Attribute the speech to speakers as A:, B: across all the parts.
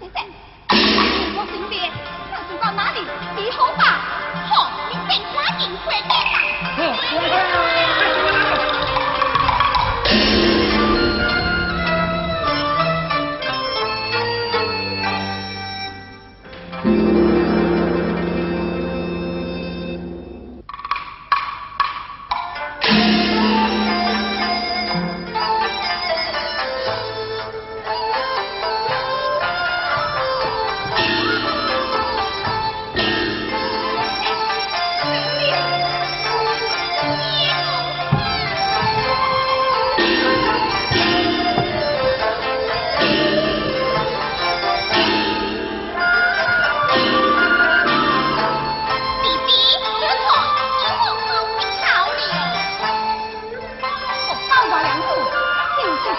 A: 你在。我身边要走到哪里？你好吧。好你等我引回来
B: 吧。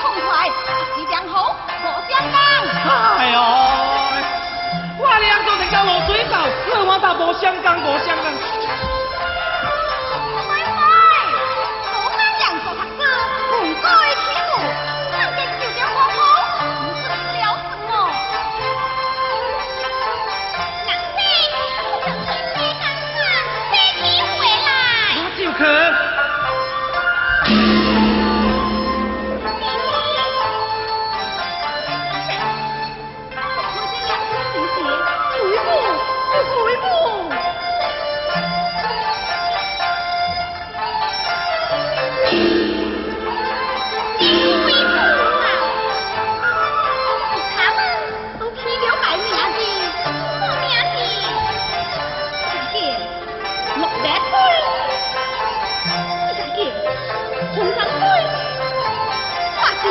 A: 痛快，一江好，破相干。
B: 哎呦，我两个人家落水头，那我咋无相干，无相干。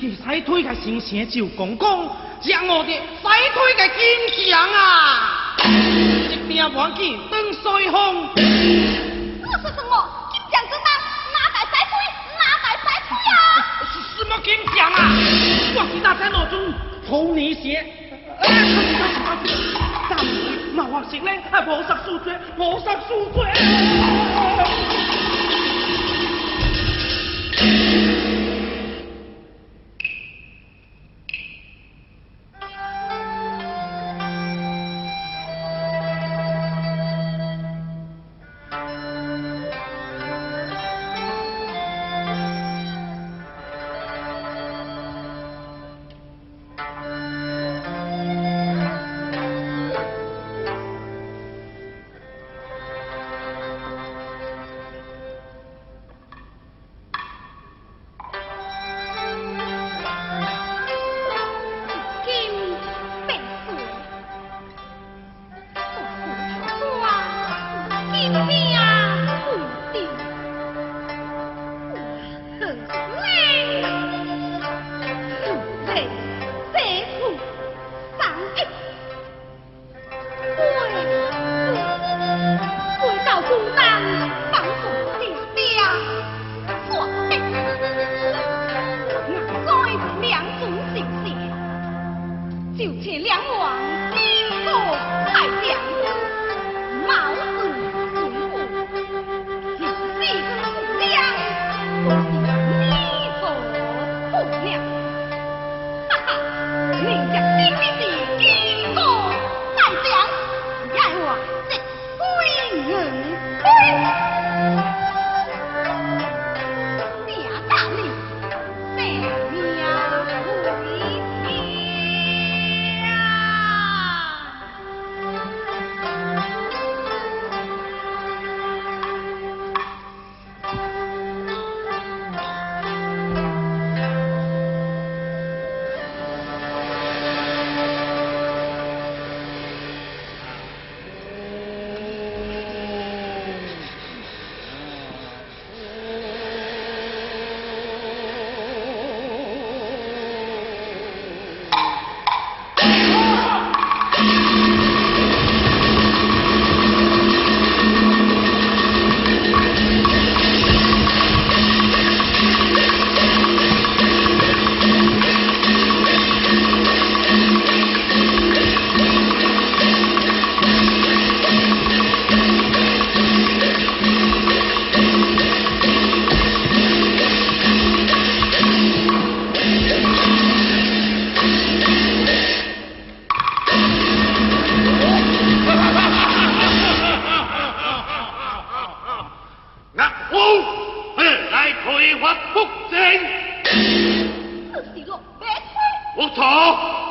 B: 去使腿个先生就讲讲，让我的使腿个坚强啊！一点忘记登西风。我
A: 说什么？坚强是哪哪在使腿，哪在使腿啊？
B: 是什么坚强啊？我是大山老种红泥鞋。哎万万石呢？啊，无十数岁，无十数岁。啊啊啊啊啊啊啊
A: 就请两我。
C: 好，